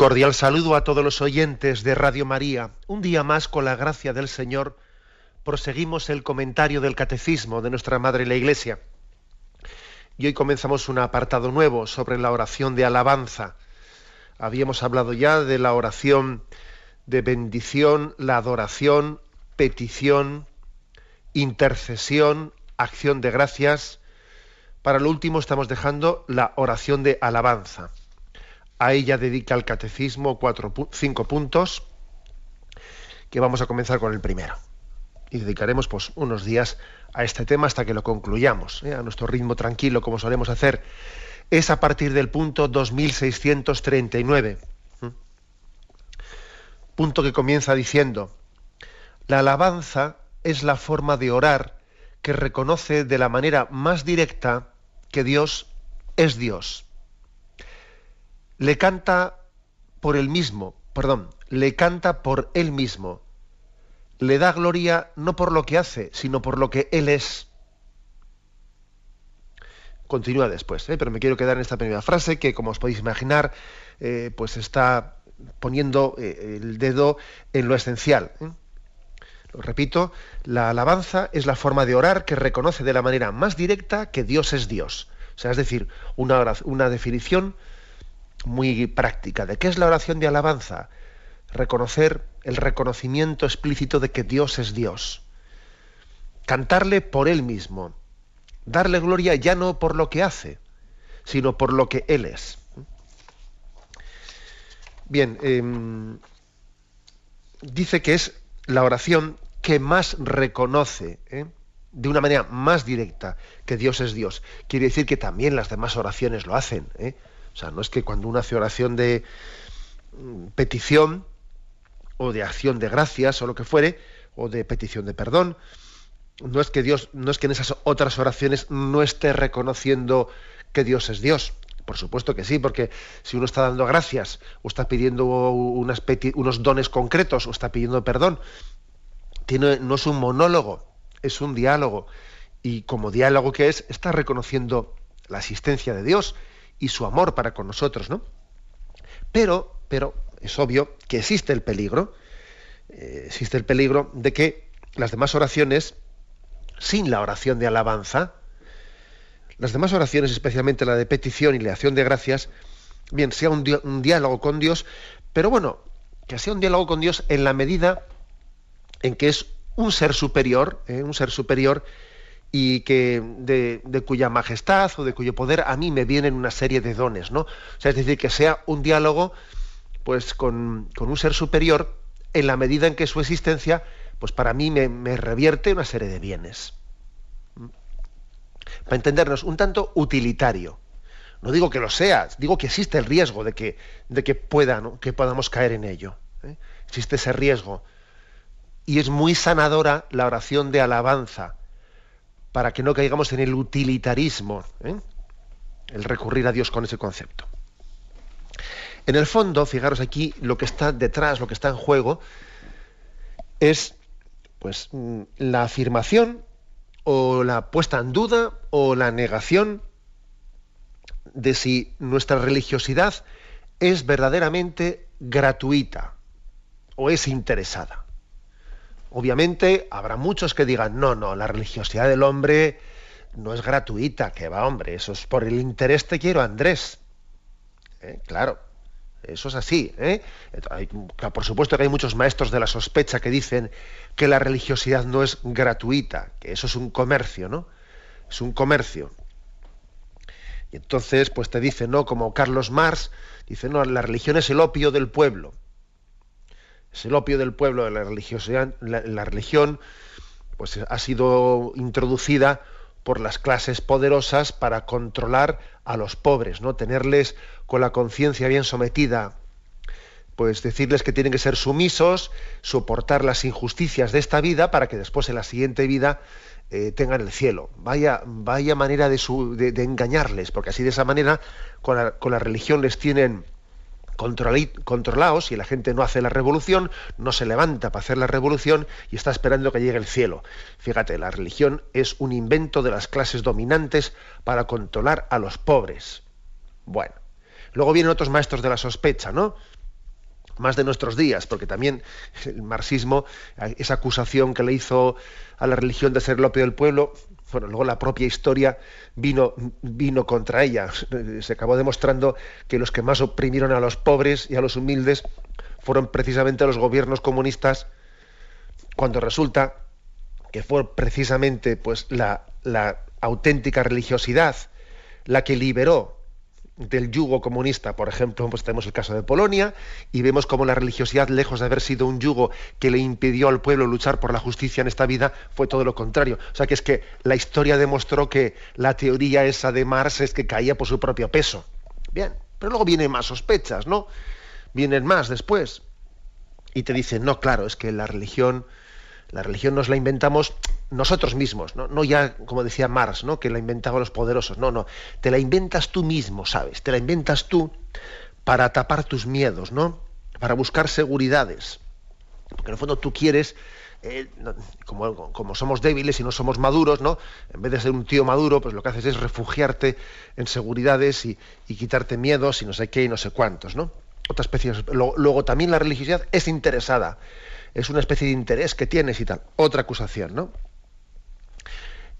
Cordial saludo a todos los oyentes de Radio María. Un día más, con la gracia del Señor, proseguimos el comentario del Catecismo de nuestra Madre la Iglesia. Y hoy comenzamos un apartado nuevo sobre la oración de alabanza. Habíamos hablado ya de la oración de bendición, la adoración, petición, intercesión, acción de gracias. Para lo último estamos dejando la oración de alabanza. A ella dedica el catecismo cuatro, cinco puntos, que vamos a comenzar con el primero. Y dedicaremos pues, unos días a este tema hasta que lo concluyamos, ¿eh? a nuestro ritmo tranquilo, como solemos hacer. Es a partir del punto 2639. Punto que comienza diciendo, la alabanza es la forma de orar que reconoce de la manera más directa que Dios es Dios le canta por él mismo, perdón, le canta por él mismo. Le da gloria no por lo que hace, sino por lo que él es. Continúa después, ¿eh? pero me quiero quedar en esta primera frase que, como os podéis imaginar, eh, pues está poniendo eh, el dedo en lo esencial. Lo repito, la alabanza es la forma de orar que reconoce de la manera más directa que Dios es Dios. O sea, es decir, una, una definición muy práctica de qué es la oración de alabanza. Reconocer el reconocimiento explícito de que Dios es Dios. Cantarle por Él mismo. Darle gloria ya no por lo que hace, sino por lo que Él es. Bien, em, dice que es la oración que más reconoce, ¿eh? de una manera más directa, que Dios es Dios. Quiere decir que también las demás oraciones lo hacen. ¿eh? O sea, no es que cuando uno hace oración de mm, petición o de acción de gracias o lo que fuere, o de petición de perdón, no es que Dios, no es que en esas otras oraciones no esté reconociendo que Dios es Dios. Por supuesto que sí, porque si uno está dando gracias, o está pidiendo unos dones concretos, o está pidiendo perdón, no es un monólogo, es un diálogo. Y como diálogo que es, está reconociendo la existencia de Dios y su amor para con nosotros, ¿no? Pero, pero es obvio que existe el peligro, eh, existe el peligro de que las demás oraciones, sin la oración de alabanza, las demás oraciones, especialmente la de petición y la acción de gracias, bien, sea un, diálogo con Dios, pero bueno, que sea un diálogo con Dios en la medida en que es un ser superior, ¿eh? un ser superior y que de, cuya majestad o de cuyo poder a mí me vienen una serie de dones, ¿no? O sea, es decir, que sea un diálogo pues con, un ser superior en la medida en que su existencia pues para mí me, revierte una serie de bienes. Para entendernos, un tanto utilitario. No digo que lo sea, digo que existe el riesgo de que, de que, pueda, que podamos caer en ello. ¿eh? Existe ese riesgo. Y es muy sanadora la oración de alabanza para que no caigamos en el utilitarismo, ¿eh? el recurrir a Dios con ese concepto. En el fondo, fijaros aquí, lo que está detrás, lo que está en juego, es pues mm, la afirmación o la puesta en duda o la negación de si nuestra religiosidad es verdaderamente gratuita o es interesada. Obviamente habrá muchos que digan, no, no, la religiosidad del hombre no es gratuita, que va, hombre, eso es por el interés te quiero, Andrés. ¿Eh? Claro, eso es así. ¿eh? por supuesto que hay muchos maestros de la sospecha que dicen que la religiosidad no es gratuita, que eso es un comercio, ¿no? Es un comercio. Y entonces, pues te dicen, ¿no? Como Carlos Marx, dice, no, la religión es el opio del pueblo es el opio del pueblo, la religiosidad, la, religión, pues ha sido introducida por las clases poderosas para controlar a los pobres, ¿no? Tenerles con la conciencia bien sometida, pues decirles que tienen que ser sumisos, soportar las injusticias de esta vida para que después en la siguiente vida eh, tengan el cielo. Vaya, vaya manera de, engañarles, porque así de esa manera con la religión les tienen controlados y la gente no hace la revolución, no se levanta para hacer la revolución y está esperando que llegue el cielo. Fíjate, la religión es un invento de las clases dominantes para controlar a los pobres. Bueno, luego vienen otros maestros de la sospecha, ¿no? Más de nuestros días, porque también el marxismo, esa acusación que le hizo a la religión de ser el opio del pueblo, bueno, luego la propia historia vino, vino contra ella. Se acabó demostrando que los que más oprimieron a los pobres y a los humildes fueron precisamente los gobiernos comunistas, cuando resulta que fue precisamente pues, la, la auténtica religiosidad la que liberó del yugo comunista, por ejemplo, pues tenemos el caso de Polonia y vemos cómo la religiosidad, lejos de haber sido un yugo que le impidió al pueblo luchar por la justicia en esta vida, fue todo lo contrario. O sea que es que la historia demostró que la teoría esa de Marx es que caía por su propio peso. Bien, pero luego vienen más sospechas, ¿no? Vienen más después. Y te dicen, no, claro, es que la religión, la religión nos la inventamos nosotros mismos, ¿no? no ya como decía Marx, ¿no? que la inventaban los poderosos, no, no, te la inventas tú mismo, ¿sabes? Te la inventas tú para tapar tus miedos, ¿no? Para buscar seguridades. Porque en el fondo tú quieres, eh, como, como, somos débiles y no somos maduros, ¿no? En vez de ser un tío maduro, pues lo que haces es refugiarte en seguridades y, quitarte miedos y no sé qué y no sé cuántos, ¿no? Otra especie. Luego, también la religiosidad es interesada. Es una especie de interés que tienes y tal. Otra acusación, ¿no?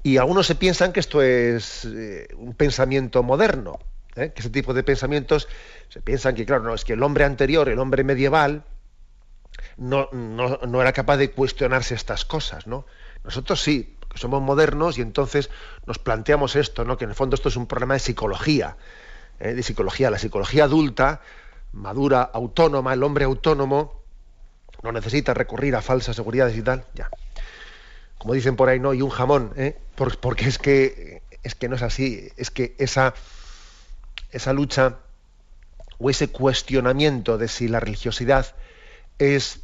Y algunos se piensan que esto es eh, un pensamiento moderno, ¿eh? que ese tipo de pensamientos se piensan que, claro, no, es que el hombre anterior, el hombre medieval, no, no, era capaz de cuestionarse estas cosas, ¿no? Nosotros sí, que somos modernos y entonces nos planteamos esto, ¿no? Que en el fondo esto es un problema de psicología, ¿eh? de psicología. La psicología adulta, madura, autónoma, el hombre autónomo, no necesita recurrir a falsas seguridades y tal, ya como dicen por ahí, no, y un jamón, ¿eh? porque es que, es que no es así, es que esa, esa lucha o ese cuestionamiento de si la religiosidad es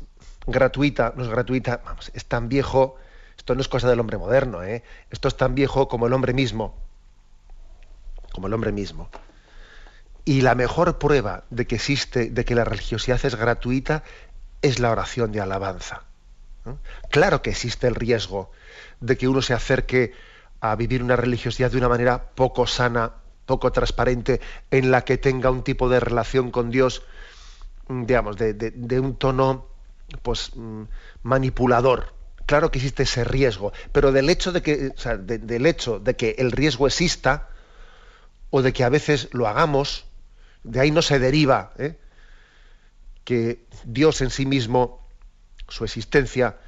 gratuita, no es gratuita, vamos, es tan viejo, esto no es cosa del hombre moderno, ¿eh? esto es tan viejo como el hombre mismo, como el hombre mismo. Y la mejor prueba de que existe, de que la religiosidad es gratuita, es la oración de alabanza. Claro que existe el riesgo de que uno se acerque a vivir una religiosidad de una manera poco sana, poco transparente, en la que tenga un tipo de relación con Dios, mm, digamos, de, un tono pues mm, manipulador. Claro que existe ese riesgo, pero del hecho de que, del hecho de que el riesgo exista, o de que a veces lo hagamos, de ahí no se deriva ¿eh? Que Dios en sí mismo su existencia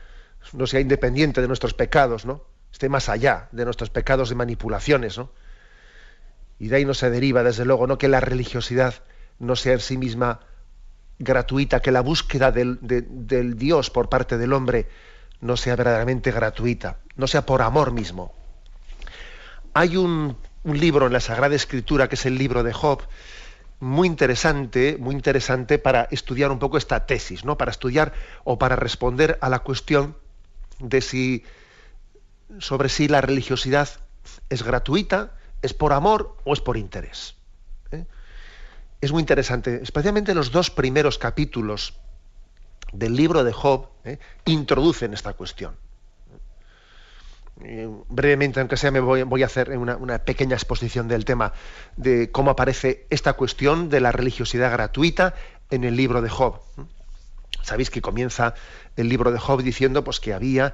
no sea independiente de nuestros pecados, ¿no? Esté más allá de nuestros pecados de manipulaciones, ¿no? Y de ahí no se deriva, desde luego, no que la religiosidad no sea en sí misma gratuita, que la búsqueda del, Dios por parte del hombre no sea verdaderamente gratuita, no sea por amor mismo. Hay un, un libro en la Sagrada Escritura, que es el libro de Job, muy interesante, muy interesante para estudiar un poco esta tesis, ¿no? Para estudiar o para responder a la cuestión de si sobre si la religiosidad es gratuita, es por amor o es por interés. ¿eh? Es muy interesante, especialmente los dos primeros capítulos del libro de Job ¿eh? introducen esta cuestión. Eh, brevemente, aunque sea, me voy, a hacer una, pequeña exposición del tema de cómo aparece esta cuestión de la religiosidad gratuita en el libro de Job. Sabéis que comienza el libro de Job diciendo pues, que había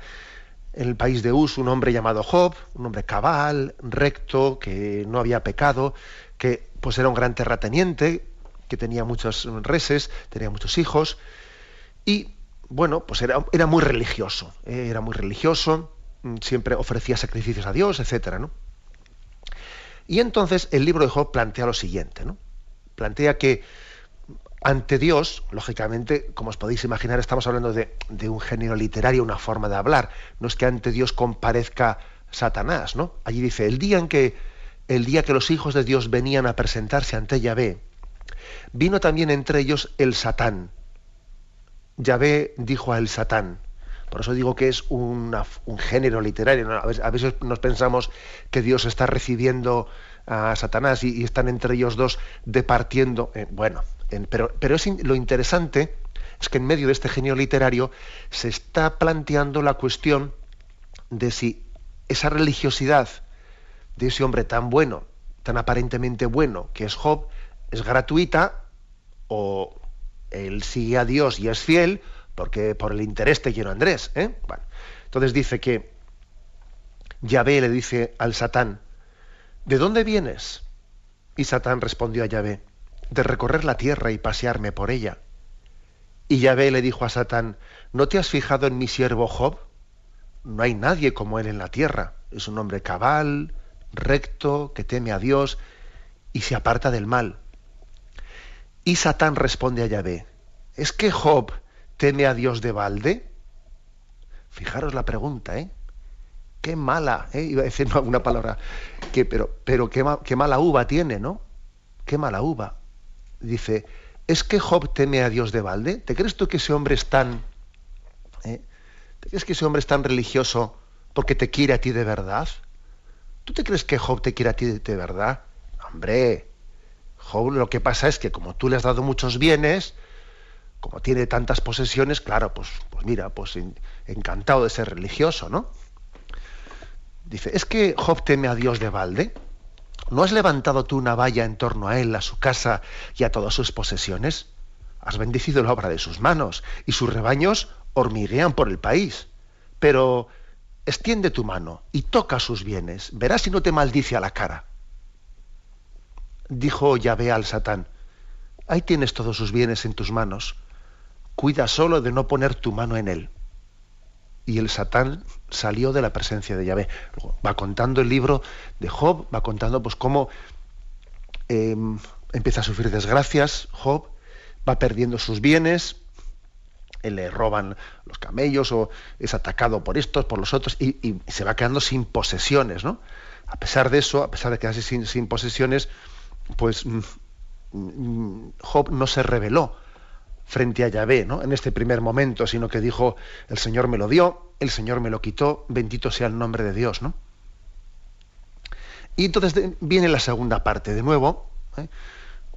en el país de Us un hombre llamado Job, un hombre cabal, recto, que no había pecado, que pues era un gran terrateniente, que tenía muchos reses, tenía muchos hijos, y bueno, pues era, muy religioso, eh, era muy religioso, Mm, siempre ofrecía sacrificios a Dios, etcétera, ¿no? Y entonces el libro de Job plantea lo siguiente, ¿no? Plantea que ante Dios, lógicamente, como os podéis imaginar, estamos hablando de, un género literario, una forma de hablar. No es que ante Dios comparezca Satanás, ¿no? Allí dice, el día en que, el día que los hijos de Dios venían a presentarse ante Yahvé, vino también entre ellos el Satán, Yahvé dijo a el Satán, por eso digo que es un género literario. A, veces, nos pensamos que Dios está recibiendo a Satanás y, están entre ellos dos departiendo. Eh, bueno, pero, pero es lo interesante es que en medio de este genio literario se está planteando la cuestión de si esa religiosidad de ese hombre tan bueno, tan aparentemente bueno, que es Job, es gratuita o él sigue a Dios y es fiel, porque por el interés te quiero Andrés. ¿eh? entonces dice que Yahvé le dice al Satán, ¿de dónde vienes? Y Satán respondió a Yahvé, de recorrer la tierra y pasearme por ella. Y Yahvé le dijo a Satán, ¿no te has fijado en mi siervo Job? No hay nadie como él en la tierra. Es un hombre cabal, recto, que teme a Dios y se aparta del mal. Y Satán responde a Yahvé, ¿es que Job teme a Dios de balde? Fijaros la pregunta, ¿eh? Qué mala, ¿eh? iba a decir una palabra, que, pero, pero qué, mala uva tiene, ¿no? Qué mala uva. Dice, ¿es que Job teme a Dios de balde? ¿Te crees tú que ese hombre es tan... ¿eh? ¿Te crees que ese hombre es tan religioso porque te quiere a ti de verdad? ¿Tú te crees que Job te quiere a ti de verdad? Hombre, Job lo que pasa es que como tú le has dado muchos bienes, como tiene tantas posesiones, claro, pues, pues mira, pues encantado de ser religioso, ¿no? Dice, ¿es que Job teme a Dios de balde? ¿No has levantado tú una valla en torno a él, a su casa y a todas sus posesiones? Has bendecido la obra de sus manos y sus rebaños hormiguean por el país. Pero extiende tu mano y toca sus bienes, verás si no te maldice a la cara. Dijo Yahvé al Satán, ahí tienes todos sus bienes en tus manos, cuida solo de no poner tu mano en él. Y el Satán salió de la presencia de Yahvé. Va contando el libro de Job, va contando pues cómo em, empieza a sufrir desgracias Job, va perdiendo sus bienes, le roban los camellos o es atacado por estos, por los otros, y, se va quedando sin posesiones, ¿no? A pesar de eso, a pesar de quedarse sin, posesiones, pues mm, mm, Job no se rebeló frente a Yahvé, ¿no? En este primer momento, sino que dijo, el Señor me lo dio, el Señor me lo quitó, bendito sea el nombre de Dios, ¿no? Y entonces viene la segunda parte, de nuevo, ¿eh?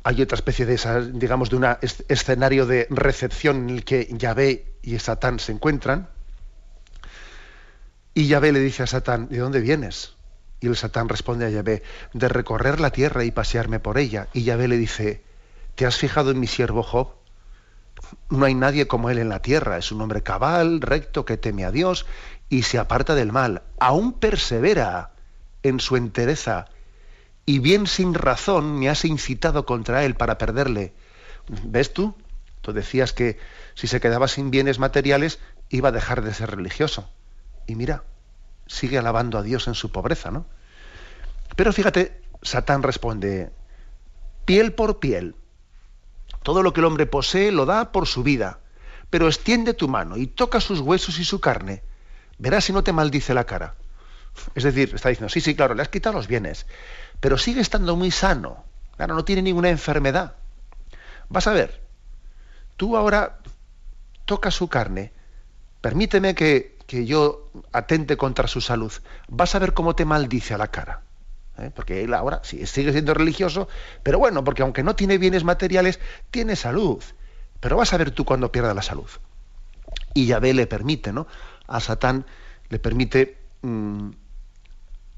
hay otra especie de esa, digamos, de un escenario de recepción en el que Yahvé y Satán se encuentran. Y Yahvé le dice a Satán, ¿de dónde vienes? Y el Satán responde a Yahvé, de recorrer la tierra y pasearme por ella. Y Yahvé le dice, ¿te has fijado en mi siervo Job? No hay nadie como él en la tierra. Es un hombre cabal, recto, que teme a Dios y se aparta del mal. Aún persevera en su entereza y bien sin razón me has incitado contra él para perderle. ¿Ves tú? Tú decías que si se quedaba sin bienes materiales iba a dejar de ser religioso. Y mira, sigue alabando a Dios en su pobreza, ¿no? Pero fíjate, Satán responde, piel por piel. Todo lo que el hombre posee lo da por su vida, pero extiende tu mano y toca sus huesos y su carne. Verás si no te maldice la cara. Es decir, está diciendo, sí, sí, claro, le has quitado los bienes, pero sigue estando muy sano. Claro, no tiene ninguna enfermedad. Vas a ver, tú ahora tocas su carne, permíteme que, yo atente contra su salud. Vas a ver cómo te maldice a la cara. ¿Eh? Porque él ahora sí, sigue siendo religioso, pero bueno, porque aunque no tiene bienes materiales, tiene salud. Pero vas a ver tú cuando pierda la salud. Y Yahvé le permite, ¿no? A Satán le permite mm,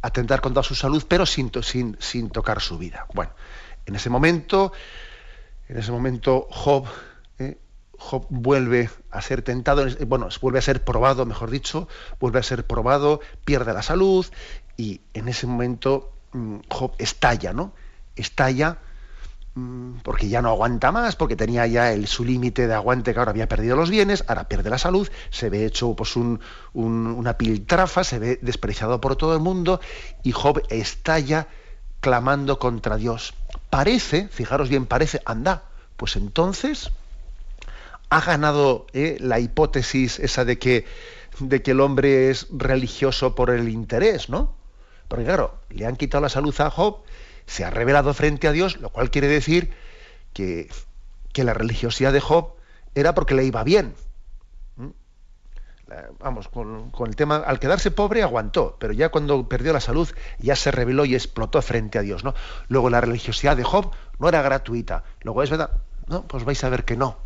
atentar contra su salud, pero sin, sin, sin tocar su vida. Bueno, en ese momento, en ese momento Job, eh, Job vuelve a ser tentado, bueno, vuelve a ser probado, mejor dicho, vuelve a ser probado, pierde la salud y en ese momento Job estalla, ¿no? Estalla Mm, porque ya no aguanta más, porque tenía ya el, su límite de aguante que ahora había perdido los bienes, ahora pierde la salud, se ve hecho pues, un, una piltrafa, se ve despreciado por todo el mundo y Job estalla clamando contra Dios. Parece, fijaros bien, parece, anda, pues entonces ha ganado eh, la hipótesis esa de que, de que el hombre es religioso por el interés, ¿no? Porque claro, le han quitado la salud a Job se ha revelado frente a Dios, lo cual quiere decir que, que la religiosidad de Job era porque le iba bien. vamos, con, el tema, al quedarse pobre aguantó, pero ya cuando perdió la salud ya se reveló y explotó frente a Dios, ¿no? Luego la religiosidad de Job no era gratuita, luego es verdad, no, pues vais a ver que no.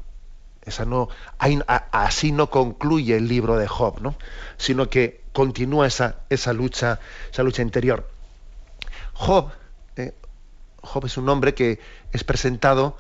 Esa no, así no concluye el libro de Job, ¿no? Sino que continúa esa, esa lucha, esa lucha interior. Job, eh, Job es un hombre que es presentado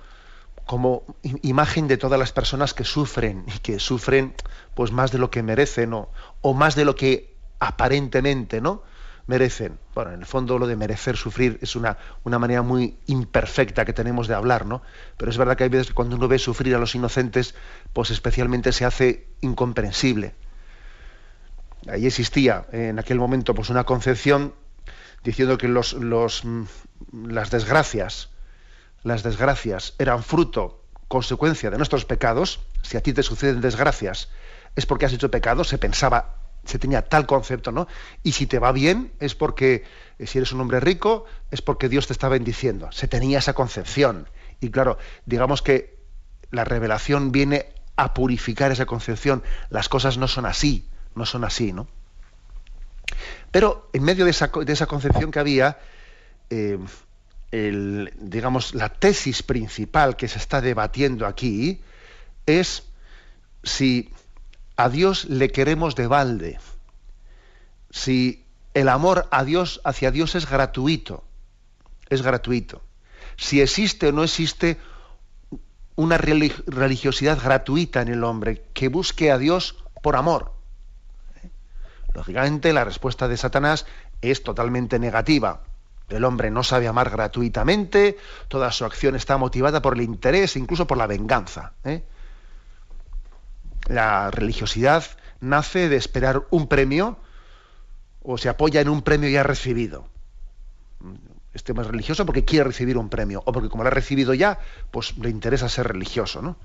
como imagen de todas las personas que sufren y que sufren pues más de lo que merecen o más de lo que aparentemente no merecen. Bueno, en el fondo lo de merecer sufrir es una, una manera muy imperfecta que tenemos de hablar, ¿no? Pero es verdad que hay veces que cuando uno ve sufrir a los inocentes, pues especialmente se hace incomprensible. Ahí existía en aquel momento pues una concepción diciendo que mm, las desgracias, las desgracias eran fruto, consecuencia de nuestros pecados, si a ti te suceden desgracias, es porque has hecho pecado, se pensaba, se tenía tal concepto, ¿no? Y si te va bien, es porque, eh, si eres un hombre rico, es porque Dios te está bendiciendo. Se tenía esa concepción. Y claro, digamos que la revelación viene a purificar esa concepción. Las cosas no son así, no son así, ¿no? Pero en medio de esa, de esa concepción que había, eh, digamos, la tesis principal que se está debatiendo aquí es si a Dios le queremos de balde, si el amor a Dios hacia Dios es gratuito, es gratuito, si existe o no existe una religiosidad gratuita en el hombre que busque a Dios por amor. Lógicamente la respuesta de Satanás es totalmente negativa. El hombre no sabe amar gratuitamente, toda su acción está motivada por el interés, incluso por la venganza. ¿eh? La religiosidad nace de esperar un premio o se apoya en un premio ya recibido. Este más religioso porque quiere recibir un premio o porque como lo ha recibido ya, pues le interesa ser religioso. ¿no?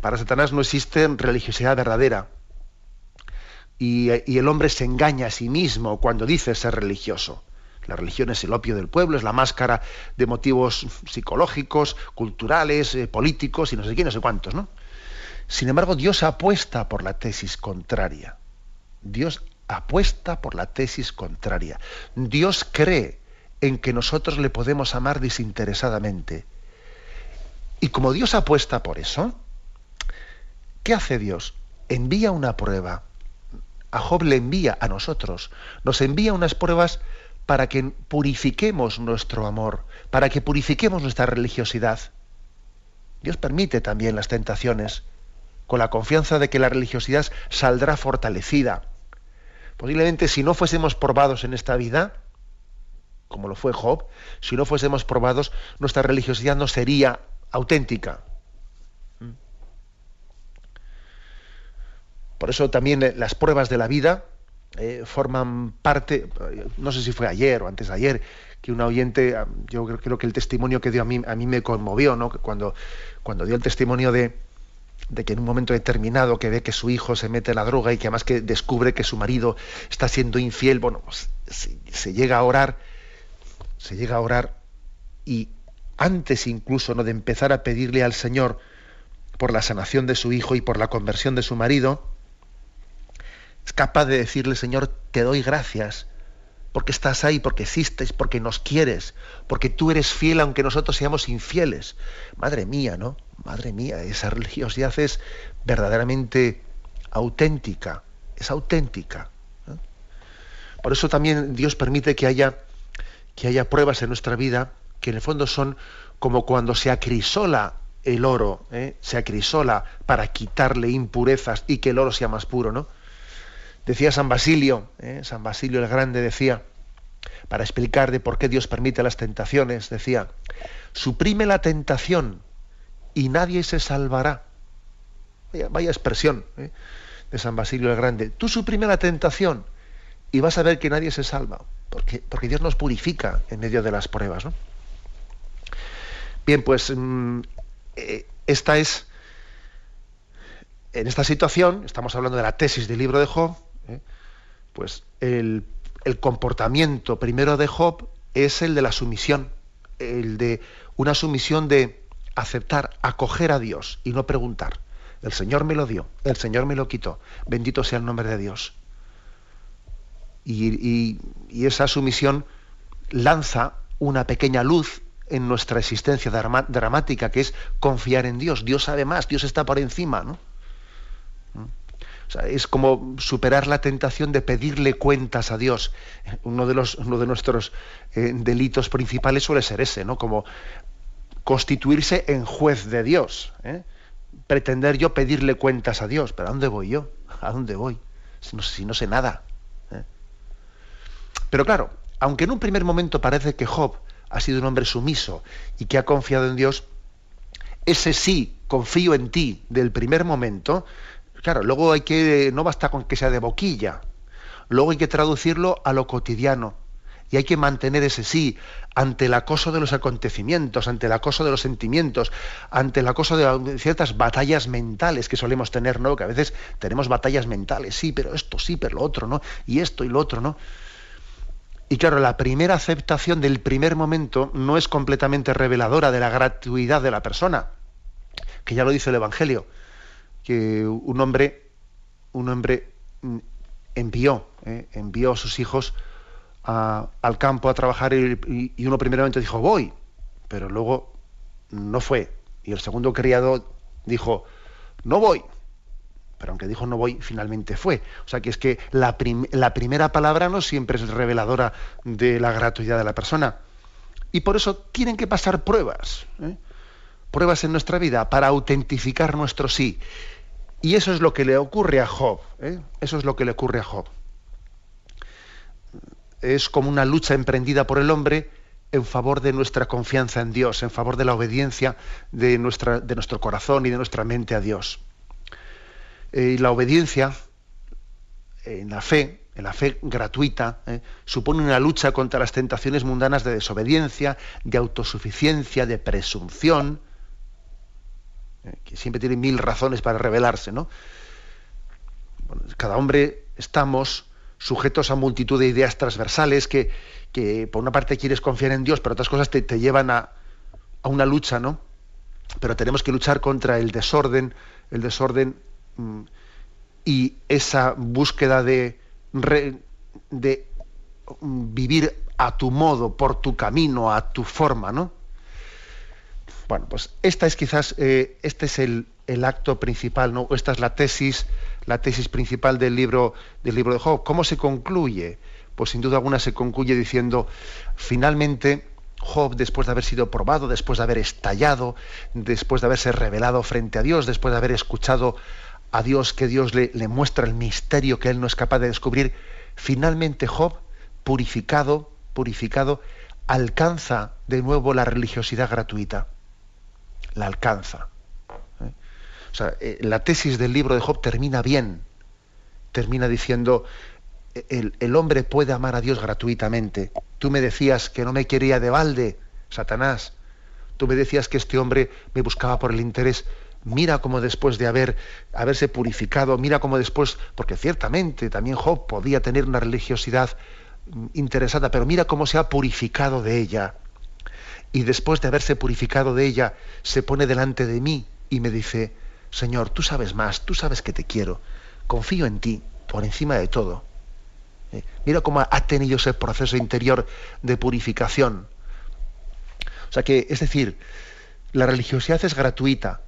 Para Satanás no existe religiosidad verdadera. Y, el hombre se engaña a sí mismo cuando dice ser religioso. La religión es el opio del pueblo, es la máscara de motivos psicológicos, culturales, eh, políticos y no sé quién, no sé cuántos, ¿no? Sin embargo, Dios apuesta por la tesis contraria. Dios apuesta por la tesis contraria. Dios cree en que nosotros le podemos amar desinteresadamente. Y como Dios apuesta por eso, ¿qué hace Dios? Envía una prueba. A Job le envía a nosotros. Nos envía unas pruebas para que purifiquemos nuestro amor, para que purifiquemos nuestra religiosidad. Dios permite también las tentaciones, con la confianza de que la religiosidad saldrá fortalecida. Posiblemente si no fuésemos probados en esta vida, como lo fue Job, si no fuésemos probados, nuestra religiosidad no sería auténtica. Por eso también eh, las pruebas de la vida eh, forman parte, no sé si fue ayer o antes de ayer, que una oyente, ah, yo creo, que el testimonio que dio a mí, a mí me conmovió, ¿no? Cuando, cuando dio el testimonio de, de que en un momento determinado que ve que su hijo se mete en la droga y que además que descubre que su marido está siendo infiel, bueno, pues, se, llega a orar, se llega a orar y antes incluso ¿no? de empezar a pedirle al Señor por la sanación de su hijo y por la conversión de su marido, es capaz de decirle, Señor, te doy gracias, porque estás ahí, porque existes, porque nos quieres, porque tú eres fiel aunque nosotros seamos infieles. Madre mía, ¿no? Madre mía, esa religiosidad es verdaderamente auténtica, es auténtica. Por eso también Dios permite que haya, que haya pruebas en nuestra vida que en el fondo son como cuando se acrisola el oro, ¿eh? se acrisola para quitarle impurezas y que el oro sea más puro, ¿no? Decía San Basilio, ¿eh? San Basilio el Grande decía, para explicar de por qué Dios permite las tentaciones, decía, suprime la tentación y nadie se salvará. Vaya, expresión ¿eh? de San Basilio el Grande. Tú suprime la tentación y vas a ver que nadie se salva, porque, porque Dios nos purifica en medio de las pruebas. Bien, pues mm, eh, esta es, en esta situación, estamos hablando de la tesis del libro de Job. Pues el, comportamiento primero de Job es el de la sumisión, el de una sumisión de aceptar, acoger a Dios y no preguntar. El Señor me lo dio, el Señor me lo quitó. Bendito sea el nombre de Dios. Y, esa sumisión lanza una pequeña luz en nuestra existencia dramática, que es confiar en Dios. Dios sabe más, Dios está por encima. ¿no? Es como superar la tentación de pedirle cuentas a Dios. Uno de, los, uno de nuestros eh, delitos principales suele ser ese, ¿no? Como constituirse en juez de Dios. ¿eh? Pretender yo pedirle cuentas a Dios. ¿Pero a dónde voy yo? ¿A dónde voy? Si no, sé nada. ¿eh? Pero claro, aunque en un primer momento parece que Job ha sido un hombre sumiso y que ha confiado en Dios, ese sí, confío en ti del primer momento, Claro, luego hay que, no basta con que sea de boquilla, luego hay que traducirlo a lo cotidiano y hay que mantener ese sí ante el acoso de los acontecimientos, ante el acoso de los sentimientos, ante el acoso de ciertas batallas mentales que solemos tener, ¿no? Que a veces tenemos batallas mentales, sí, pero esto sí, pero lo otro, ¿no? Y esto y lo otro, ¿no? Y claro, la primera aceptación del primer momento no es completamente reveladora de la gratuidad de la persona, que ya lo dice el Evangelio que un hombre, un hombre mm, envió, eh, envió a sus hijos al campo a trabajar y, uno primeramente dijo voy, pero luego no fue. Y el segundo criado dijo no voy, pero aunque dijo no voy, finalmente fue. O sea que es que la, primera palabra no siempre es reveladora de la gratuidad de la persona. Y por eso tienen que pasar pruebas. ¿eh? Pruebas en nuestra vida para autentificar nuestro sí. Y eso es lo que le ocurre a Job. ¿eh? Eso es lo que le ocurre a Job. Es como una lucha emprendida por el hombre en favor de nuestra confianza en Dios, en favor de la obediencia de, nuestra, de nuestro corazón y de nuestra mente a Dios. Eh, y la obediencia en la fe, en la fe gratuita, ¿eh? supone una lucha contra las tentaciones mundanas de desobediencia, de autosuficiencia, de presunción, eh, que siempre tiene mil razones para rebelarse, ¿no? cada hombre estamos sujetos a multitud de ideas transversales que, por una parte quieres confiar en Dios, pero otras cosas te, llevan a, una lucha, ¿no? Pero tenemos que luchar contra el desorden, el desorden mm, y esa búsqueda de, de mm, vivir a tu modo, por tu camino, a tu forma, ¿no? Bueno, pues esta es quizás, eh, este es el, acto principal, ¿no? Esta es la tesis, la tesis principal del libro, del libro de Job. ¿Cómo se concluye? Pues sin duda alguna se concluye diciendo, finalmente, Job, después de haber sido probado, después de haber estallado, después de haberse revelado frente a Dios, después de haber escuchado a Dios que Dios le, le muestra el misterio que él no es capaz de descubrir, finalmente Job, purificado, purificado, alcanza de nuevo la religiosidad gratuita la alcanza. ¿eh? O sea, eh, la tesis del libro de Job termina bien. Termina diciendo, el, el, hombre puede amar a Dios gratuitamente. Tú me decías que no me quería de balde, Satanás. Tú me decías que este hombre me buscaba por el interés. Mira cómo después de haber, haberse purificado, mira cómo después, porque ciertamente también Job podía tener una religiosidad mm, interesada, pero mira cómo se ha purificado de ella y después de haberse purificado de ella, se pone delante de mí y me dice, Señor, tú sabes más, tú sabes que te quiero, confío en ti por encima de todo. ¿Eh? Mira cómo ha tenido ese proceso interior de purificación. O sea que, es decir, la religiosidad es gratuita,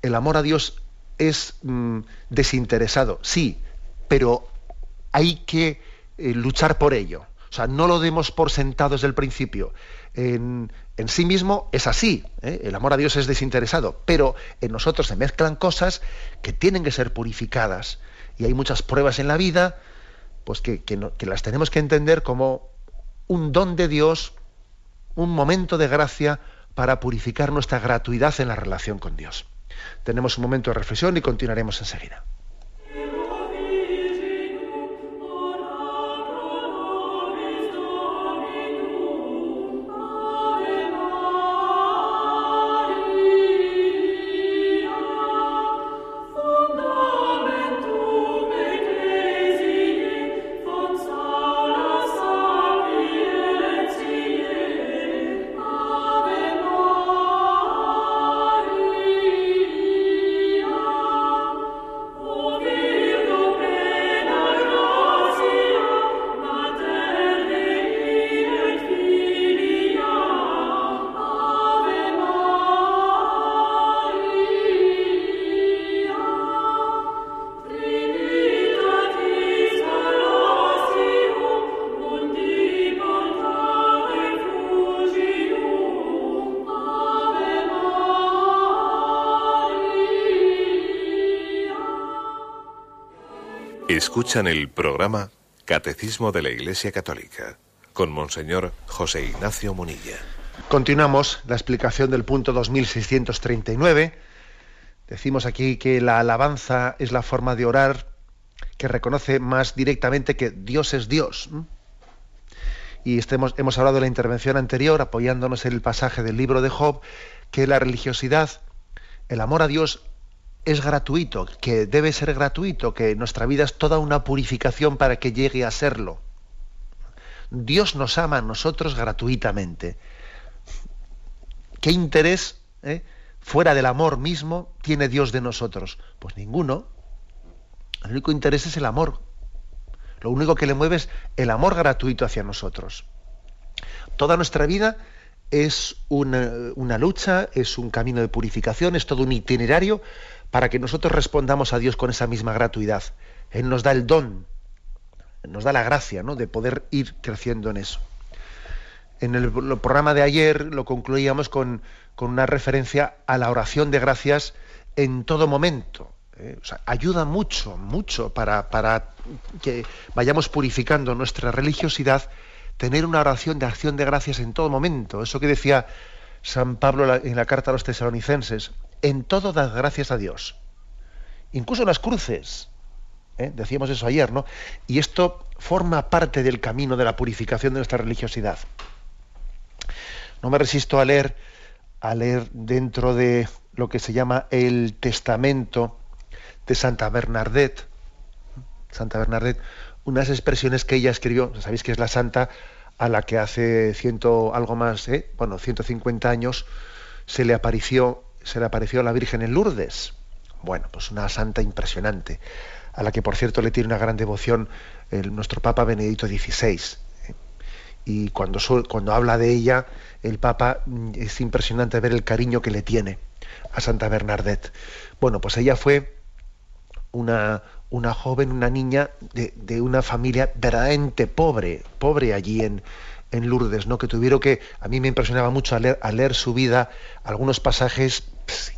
el amor a Dios es mm, desinteresado, sí, pero hay que eh, luchar por ello. O sea, no lo demos por sentado desde el principio. En, sí mismo es así, ¿eh? el amor a Dios es desinteresado, pero en nosotros se mezclan cosas que tienen que ser purificadas. Y hay muchas pruebas en la vida pues que, que las tenemos que entender como un don de Dios, un momento de gracia para purificar nuestra gratuidad en la relación con Dios. Tenemos un momento de reflexión y continuaremos enseguida. Escuchan el programa Catecismo de la Iglesia Católica con Monseñor José Ignacio Munilla. Continuamos la explicación del punto 2639. Decimos aquí que la alabanza es la forma de orar que reconoce más directamente que Dios es Dios. Y hemos hablado en la intervención anterior, apoyándonos en el pasaje del libro de Job, que la religiosidad, el amor a Dios es gratuito, que debe ser gratuito, que nuestra vida es toda una purificación para que llegue a serlo. Dios nos ama a nosotros gratuitamente. ¿Qué interés eh, fuera del amor mismo tiene Dios de nosotros? Pues ninguno. El único interés es el amor. Lo único que le mueve es el amor gratuito hacia nosotros. Toda nuestra vida es una, una, lucha, es un camino de purificación, es todo un itinerario para que nosotros respondamos a Dios con esa misma gratuidad. Él nos da el don, nos da la gracia ¿no? de poder ir creciendo en eso. En el, programa de ayer lo concluíamos con, con, una referencia a la oración de gracias en todo momento. ¿eh? Ayuda mucho, mucho para, para que vayamos purificando nuestra religiosidad, tener una oración de acción de gracias en todo momento. Eso que decía San Pablo en la carta a los tesalonicenses, en todo das gracias a Dios. Incluso en las cruces. ¿eh? Decíamos eso ayer, ¿no? Y esto forma parte del camino de la purificación de nuestra religiosidad. No me resisto a leer, a leer dentro de lo que se llama el testamento de Santa Bernadette. Santa Bernadette, unas expresiones que ella escribió, sabéis que es la santa a la que hace ciento algo más, ¿eh? bueno, 150 años se le apareció se le apareció a la Virgen en Lourdes. Bueno, pues una santa impresionante, a la que por cierto le tiene una gran devoción nuestro Papa Benedicto XVI. ¿eh? Y cuando, cuando habla de ella, el Papa mm, es impresionante ver el cariño que le tiene a Santa Bernadette. Bueno, pues ella fue una, una joven, una niña de, de una familia verdaderamente pobre, pobre allí en, en Lourdes, ¿no? que tuvieron que, a mí me impresionaba mucho al leer, su vida, algunos pasajes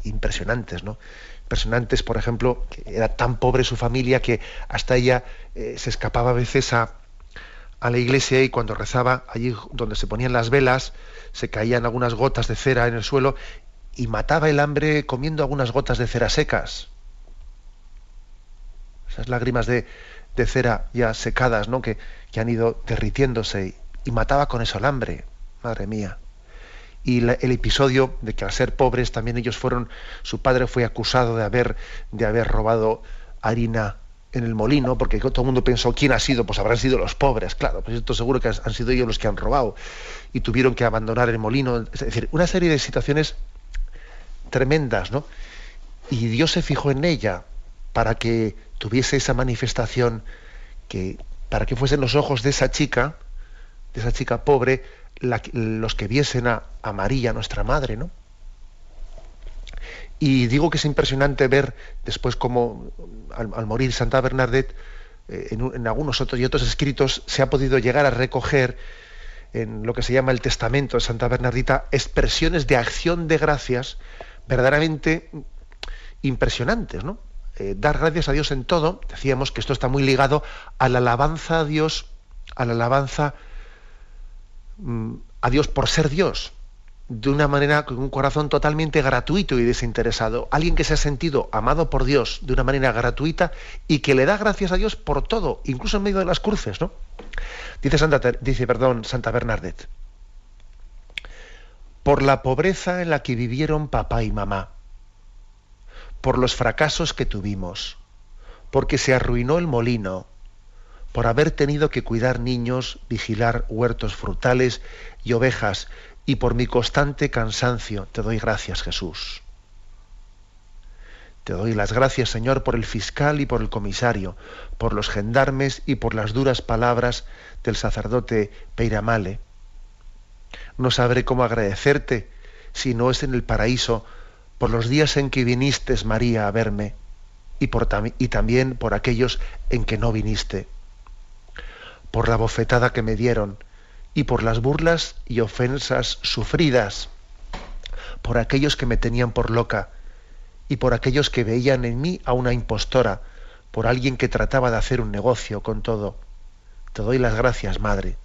impresionantes, ¿no? Impresionantes, por ejemplo, que era tan pobre su familia que hasta ella eh, se escapaba a veces a, la iglesia y cuando rezaba, allí donde se ponían las velas, se caían algunas gotas de cera en el suelo y mataba el hambre comiendo algunas gotas de cera secas. Esas lágrimas de, de cera ya secadas, ¿no? Que, que han ido derritiéndose y mataba con eso el hambre, madre mía. Y el episodio de que al ser pobres también ellos fueron, su padre fue acusado de haber, de haber robado harina en el molino, porque todo el mundo pensó quién ha sido, pues habrán sido los pobres, claro, pues esto seguro que han sido ellos los que han robado y tuvieron que abandonar el molino, es decir, una serie de situaciones tremendas, ¿no? Y Dios se fijó en ella para que tuviese esa manifestación que para que fuesen los ojos de esa chica de esa chica pobre, los que viesen a, María, nuestra madre, ¿no? Y digo que es impresionante ver después cómo al, morir Santa Bernadette, eh, en, algunos otros y otros escritos se ha podido llegar a recoger en lo que se llama el testamento de Santa Bernardita expresiones de acción de gracias verdaderamente impresionantes, ¿no? Eh, dar gracias a Dios en todo, decíamos que esto está muy ligado a la alabanza a Dios, a la alabanza Mm, a Dios por ser Dios, de una manera, con un corazón totalmente gratuito y desinteresado. Alguien que se ha sentido amado por Dios de una manera gratuita y que le da gracias a Dios por todo, incluso en medio de las cruces, ¿no? Dice Santa, dice, perdón, Santa Bernadette. Por la pobreza en la que vivieron papá y mamá, por los fracasos que tuvimos, porque se arruinó el molino, por haber tenido que cuidar niños, vigilar huertos frutales y ovejas, y por mi constante cansancio, te doy gracias, Jesús. Te doy las gracias, Señor, por el fiscal y por el comisario, por los gendarmes y por las duras palabras del sacerdote Peiramale. No sabré cómo agradecerte si no es en el paraíso por los días en que viniste, María, a verme, y, por y también por aquellos en que no viniste por la bofetada que me dieron y por las burlas y ofensas sufridas, por aquellos que me tenían por loca y por aquellos que veían en mí a una impostora, por alguien que trataba de hacer un negocio con todo. Te doy las gracias, Madre,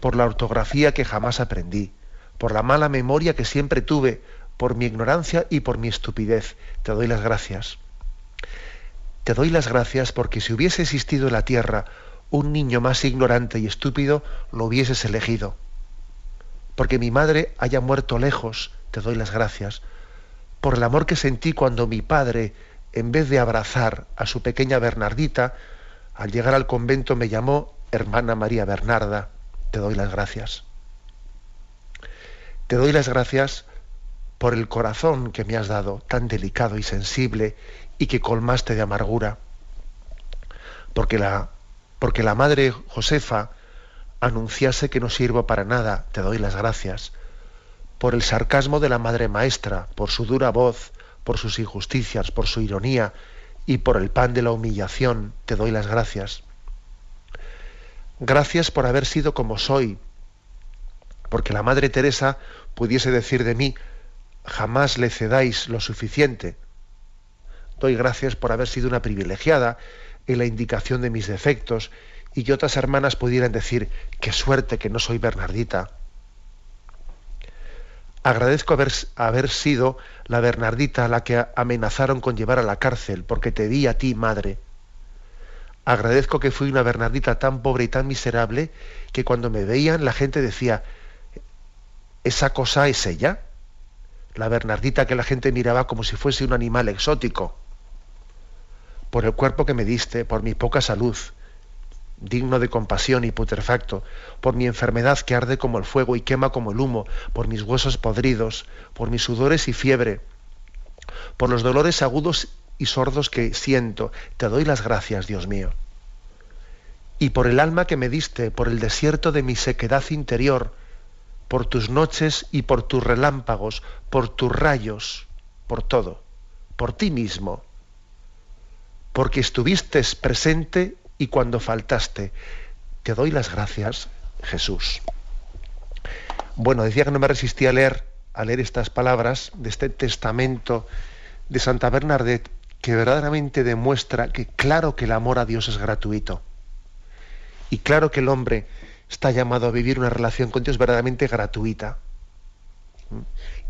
por la ortografía que jamás aprendí, por la mala memoria que siempre tuve, por mi ignorancia y por mi estupidez. Te doy las gracias. Te doy las gracias porque si hubiese existido en la tierra un niño más ignorante y estúpido, lo hubieses elegido. Porque mi madre haya muerto lejos, te doy las gracias. Por el amor que sentí cuando mi padre, en vez de abrazar a su pequeña Bernardita, al llegar al convento me llamó hermana María Bernarda, te doy las gracias. Te doy las gracias por el corazón que me has dado, tan delicado y sensible, y que colmaste de amargura. Porque la porque la madre Josefa anunciase que no sirvo para nada, te doy las gracias, por el sarcasmo de la madre maestra, por su dura voz, por sus injusticias, por su ironía y por el pan de la humillación, te doy las gracias. Gracias por haber sido como soy, porque la Madre Teresa pudiese decir de mí, jamás le cedáis lo suficiente. Doy gracias por haber sido una privilegiada en la indicación de mis defectos y que otras hermanas pudieran decir, qué suerte que no soy Bernardita. Agradezco haber, haber, sido la Bernardita a la que amenazaron con llevar a la cárcel, porque te di a ti, madre. Agradezco que fui una Bernardita tan pobre y tan miserable que cuando me veían la gente decía, ¿esa cosa es ella? La Bernardita que la gente miraba como si fuese un animal exótico por el cuerpo que me diste, por mi poca salud, digno de compasión y putrefacto, por mi enfermedad que arde como el fuego y quema como el humo, por mis huesos podridos, por mis sudores y fiebre, por los dolores agudos y sordos que siento, te doy las gracias, Dios mío. Y por el alma que me diste, por el desierto de mi sequedad interior, por tus noches y por tus relámpagos, por tus rayos, por todo, por ti mismo porque estuviste presente y cuando faltaste. Te doy las gracias, Jesús. Bueno, decía que no me resistía a leer, a leer estas palabras de este testamento de Santa Bernadette, que verdaderamente demuestra que claro que el amor a Dios es gratuito. Y claro que el hombre está llamado a vivir una relación con Dios verdaderamente gratuita.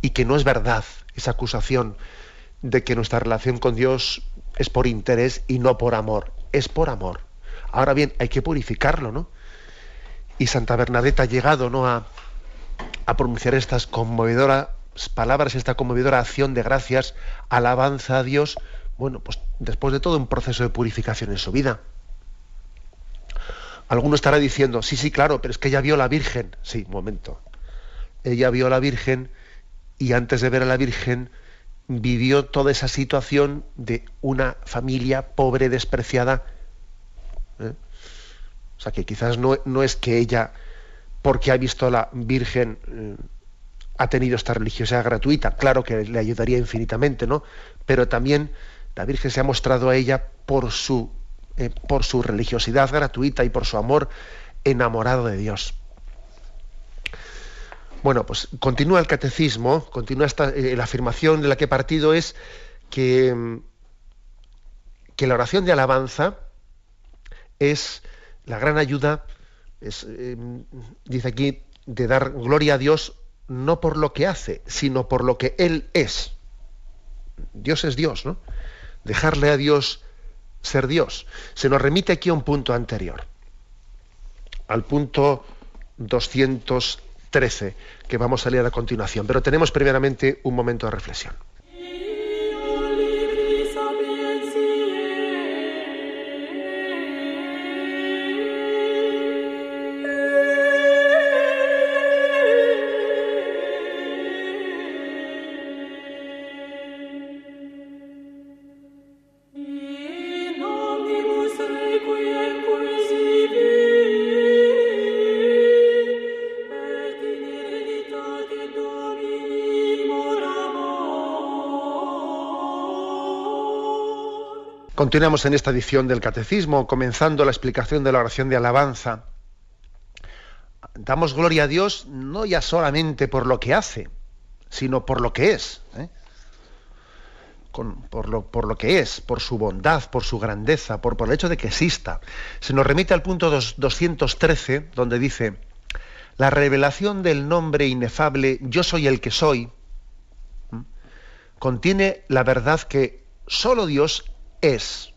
Y que no es verdad esa acusación de que nuestra relación con Dios es por interés y no por amor, es por amor. Ahora bien, hay que purificarlo, ¿no? Y Santa Bernadette ha llegado, ¿no? A, a pronunciar estas conmovedoras palabras, esta conmovedora acción de gracias, alabanza a Dios, bueno, pues después de todo un proceso de purificación en su vida. Alguno estará diciendo, sí, sí, claro, pero es que ella vio a la Virgen. Sí, un momento. Ella vio a la Virgen y antes de ver a la Virgen vivió toda esa situación de una familia pobre, despreciada. ¿eh? O sea, que quizás no, no, es que ella, porque ha visto a la Virgen, eh, ha tenido esta religiosidad gratuita. Claro que le ayudaría infinitamente, ¿no? Pero también la Virgen se ha mostrado a ella por su, eh, por su religiosidad gratuita y por su amor enamorado de Dios. Bueno, pues continúa el catecismo, continúa esta, eh, la afirmación de la que he partido es que, mm, que la oración de alabanza es la gran ayuda, em, dice aquí, de dar gloria a Dios no por lo que hace, sino por lo que Él es. Dios es Dios, ¿no? Dejarle a Dios ser Dios. Se nos remite aquí a un punto anterior, al punto 200 13, que vamos a leer a continuación. Pero tenemos primeramente un momento de reflexión. Continuamos en esta edición del Catecismo, comenzando la explicación de la oración de alabanza. Damos gloria a Dios no ya solamente por lo que hace, sino por lo que es. ¿eh? por, lo, que es, por su bondad, por su grandeza, por, el hecho de que exista. Se nos remite al punto 213, donde dice, la revelación del nombre inefable Yo soy el que soy, contiene la verdad que sólo Dios es.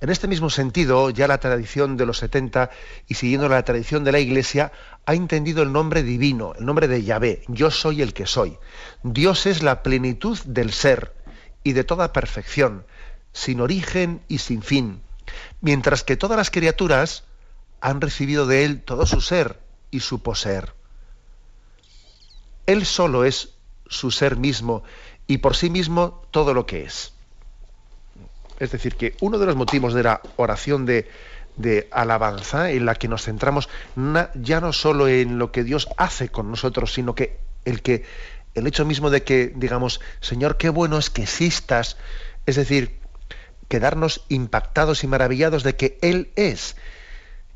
En este mismo sentido, ya la tradición de los 70 y siguiendo la tradición de la Iglesia, ha entendido el nombre divino, el nombre de Yahvé, yo soy el que soy. Dios es la plenitud del ser y de toda perfección, sin origen y sin fin, mientras que todas las criaturas han recibido de Él todo su ser y su poseer. Él solo es su ser mismo y por sí mismo todo lo que es. Es decir, que uno de los motivos de la oración de, alabanza en la que nos centramos ya no solo en lo que Dios hace con nosotros, sino que el que el hecho mismo de que digamos, Señor, qué bueno es que existas, es decir, quedarnos impactados y maravillados de que Él es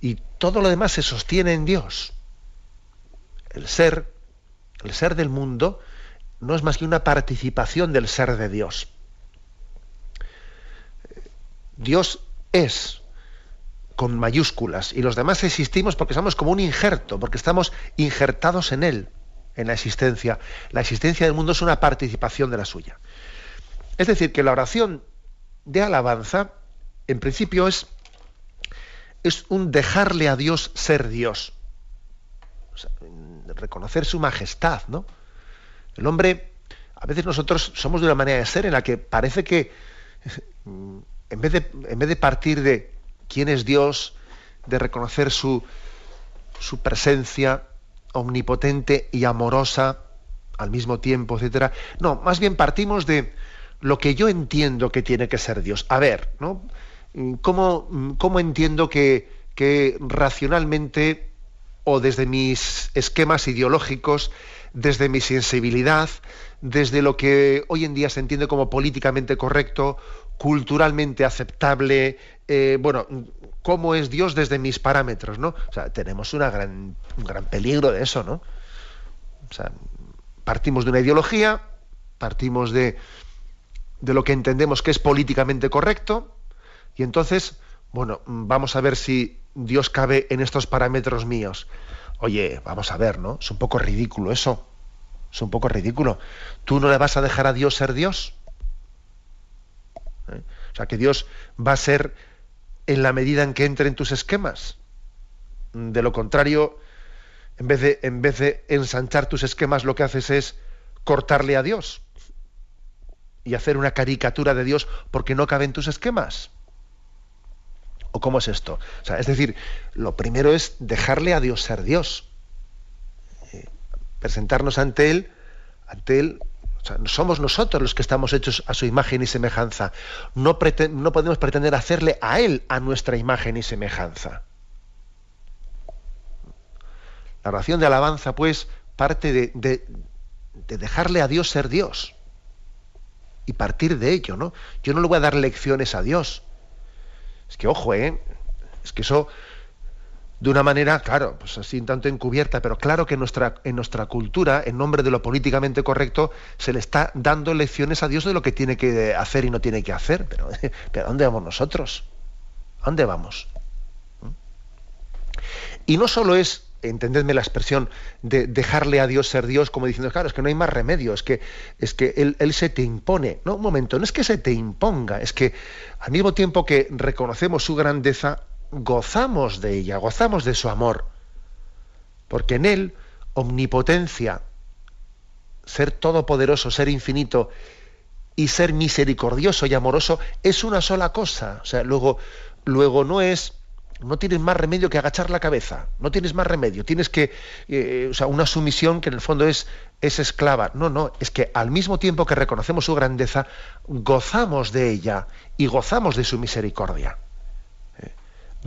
y todo lo demás se sostiene en Dios. El ser, el ser del mundo, no es más que una participación del ser de Dios. Dios es con mayúsculas y los demás existimos porque somos como un injerto, porque estamos injertados en Él, en la existencia. La existencia del mundo es una participación de la suya. Es decir, que la oración de alabanza, en principio, es, es un dejarle a Dios ser Dios. reconocer su majestad, ¿no? El hombre, a veces nosotros somos de una manera de ser en la que parece que en vez de, en vez de partir de quién es Dios, de reconocer su, su presencia omnipotente y amorosa al mismo tiempo, etcétera. No, más bien partimos de lo que yo entiendo que tiene que ser Dios. A ver, ¿no? ¿Cómo, cómo entiendo que, que racionalmente o desde mis esquemas ideológicos, desde mi sensibilidad, desde lo que hoy en día se entiende como políticamente correcto culturalmente aceptable, eh, bueno, cómo es Dios desde mis parámetros, ¿no? O sea, tenemos una gran, un gran peligro de eso, ¿no? O sea, partimos de una ideología, partimos de, de lo que entendemos que es políticamente correcto, y entonces, bueno, vamos a ver si Dios cabe en estos parámetros míos. Oye, vamos a ver, ¿no? Es un poco ridículo eso. Es un poco ridículo. ¿Tú no le vas a dejar a Dios ser Dios? ¿Eh? O sea, que Dios va a ser en la medida en que entre en tus esquemas. De lo contrario, en vez de, ensanchar tus esquemas, lo que haces es cortarle a Dios y hacer una caricatura de Dios porque no cabe en tus esquemas. ¿O cómo es esto? O sea, es decir, lo primero es dejarle a Dios ser Dios. Eh, presentarnos ante Él, ante Él somos nosotros los que estamos hechos a su imagen y semejanza. No, podemos pretender hacerle a Él a nuestra imagen y semejanza. La oración de alabanza, pues, parte de, dejarle a Dios ser Dios. Y partir de ello, ¿no? Yo no le voy a dar lecciones a Dios. Es que, ojo, ¿eh? Es que eso de una manera, claro, pues así tanto encubierta, pero claro que en nuestra, en nuestra cultura, en nombre de lo políticamente correcto, se le está dando lecciones a Dios de lo que tiene que hacer y no tiene que hacer. Pero, pero ¿a dónde vamos nosotros? ¿A dónde vamos? ¿Mm? Y no solo es, entendedme la expresión, de dejarle a Dios ser Dios, como diciendo, claro, es que no hay más remedio, es que, es que él, él se te impone. No, un momento, no es que se te imponga, es que al mismo tiempo que reconocemos su grandeza, gozamos de ella, gozamos de su amor, porque en él omnipotencia, ser todopoderoso, ser infinito y ser misericordioso y amoroso es una sola cosa. O sea, luego, luego no es, no tienes más remedio que agachar la cabeza, no tienes más remedio, tienes que, eh, o sea, una sumisión que en el fondo es, es esclava. No, no, es que al mismo tiempo que reconocemos su grandeza, gozamos de ella y gozamos de su misericordia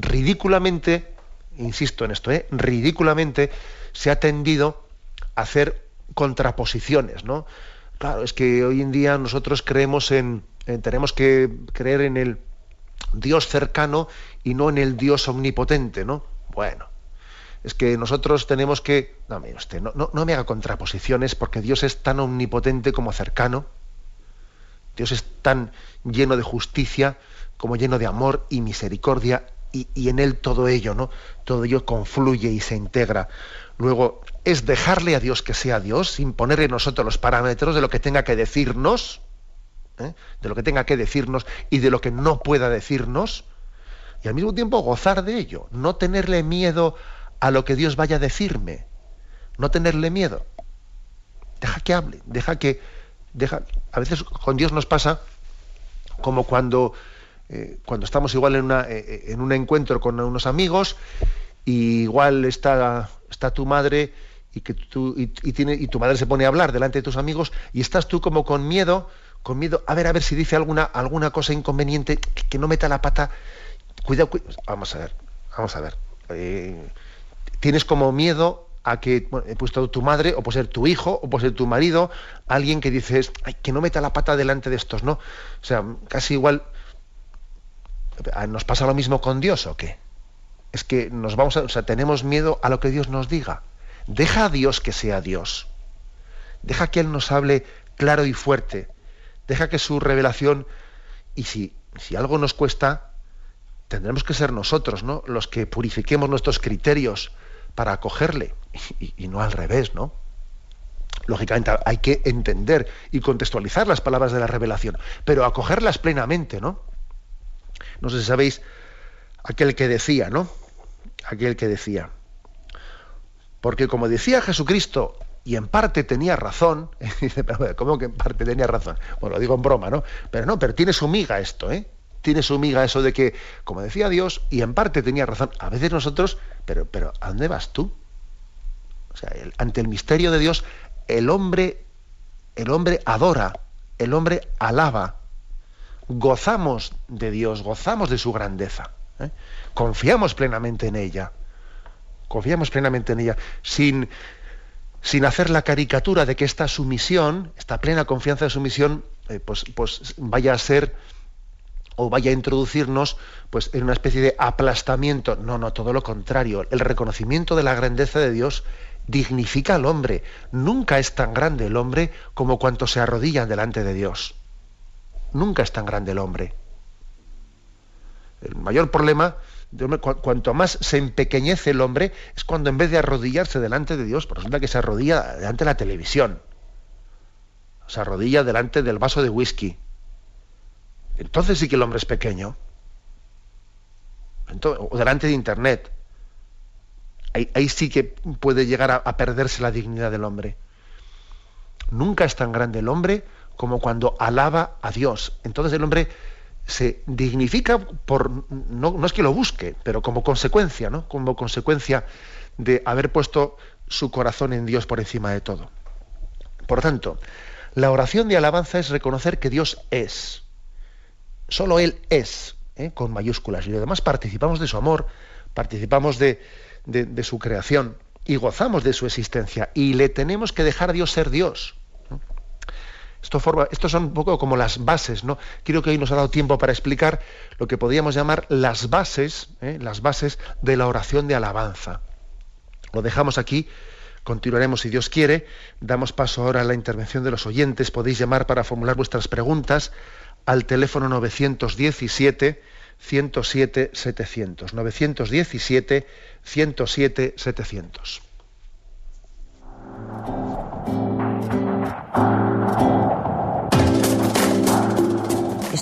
ridículamente, insisto en esto, ¿eh? ridículamente se ha tendido a hacer contraposiciones, ¿no? Claro, es que hoy en día nosotros creemos en, tenemos que creer en el Dios cercano y no en el Dios omnipotente, ¿no? Bueno, es que nosotros tenemos que... No, no, no me haga contraposiciones porque Dios es tan omnipotente como cercano Dios es tan lleno de justicia como lleno de amor y misericordia y, en él todo ello, ¿no? Todo ello confluye y se integra. Luego, es dejarle a Dios que sea Dios, sin ponerle nosotros los parámetros de lo que tenga que decirnos, ¿eh? de lo que tenga que decirnos y de lo que no pueda decirnos, y al mismo tiempo gozar de ello, no tenerle miedo a lo que Dios vaya a decirme, no tenerle miedo. Deja que hable, deja que, deja, a veces con Dios nos pasa como cuando, eh, cuando estamos igual en, una, eh, en un encuentro con unos amigos, y igual está, está tu madre y que tú y, tiene, y tu madre se pone a hablar delante de tus amigos y estás tú como con miedo con miedo a ver a ver si dice alguna alguna cosa inconveniente que, no meta la pata. Cuidado, vamos a ver vamos a ver. Eh, tienes como miedo a que bueno, he puesto tu madre o puede ser tu hijo o puede ser tu marido alguien que dices Ay, que no meta la pata delante de estos no o sea casi igual nos pasa lo mismo con Dios o qué es que nos vamos a, o sea, tenemos miedo a lo que Dios nos diga Deja a Dios que sea Dios. Deja que Él nos hable claro y fuerte. Deja que su revelación, y si, si algo nos cuesta, tendremos que ser nosotros, ¿no? Los que purifiquemos nuestros criterios para acogerle, y, y no al revés, ¿no? Lógicamente hay que entender y contextualizar las palabras de la revelación, pero acogerlas plenamente, ¿no? No sé si sabéis aquel que decía, ¿no? Aquel que decía, porque como decía Jesucristo, y en parte tenía razón, dice, pero ¿cómo que en parte tenía razón? Bueno, lo digo en broma, ¿no? Pero no, pero tiene su miga esto, ¿eh? Tiene su miga eso de que, como decía Dios, y en parte tenía razón, a veces nosotros, pero, pero ¿a dónde vas tú? O sea, ante el misterio de Dios, el hombre, el hombre adora, el hombre alaba, gozamos de Dios, gozamos de su grandeza, ¿eh? confiamos plenamente en ella confiamos plenamente en ella, sin, sin hacer la caricatura de que esta sumisión, esta plena confianza de sumisión, eh, pues, pues vaya a ser o vaya a introducirnos pues en una especie de aplastamiento. No, no, todo lo contrario. El reconocimiento de la grandeza de Dios dignifica al hombre. Nunca es tan grande el hombre como cuanto se arrodillan delante de Dios. Nunca es tan grande el hombre. El mayor problema cuanto más se empequeñece el hombre, es cuando en vez de arrodillarse delante de Dios, pues resulta que se arrodilla delante de la televisión, se arrodilla delante del vaso de whisky. Entonces sí que el hombre es pequeño. o delante de Internet. Ahí, sí que puede llegar a perderse la dignidad del hombre. Nunca es tan grande el hombre como cuando alaba a Dios. Entonces el hombre se dignifica por, no, es que lo busque, pero como consecuencia, ¿no? Como consecuencia de haber puesto su corazón en Dios por encima de todo. Por tanto, la oración de alabanza es reconocer que Dios es. Solo Él es, ¿eh? con mayúsculas. Y además participamos de su amor, participamos de, de su creación y gozamos de su existencia. Y le tenemos que dejar a Dios ser Dios. Esto forma, estos son un poco como las bases, ¿no? Creo que hoy nos ha dado tiempo para explicar lo que podríamos llamar las bases, ¿eh? las bases de la oración de alabanza. Lo dejamos aquí, continuaremos si Dios quiere. Damos paso ahora a la intervención de los oyentes. Podéis llamar para formular vuestras preguntas al teléfono 917 107 700. 917 107 700.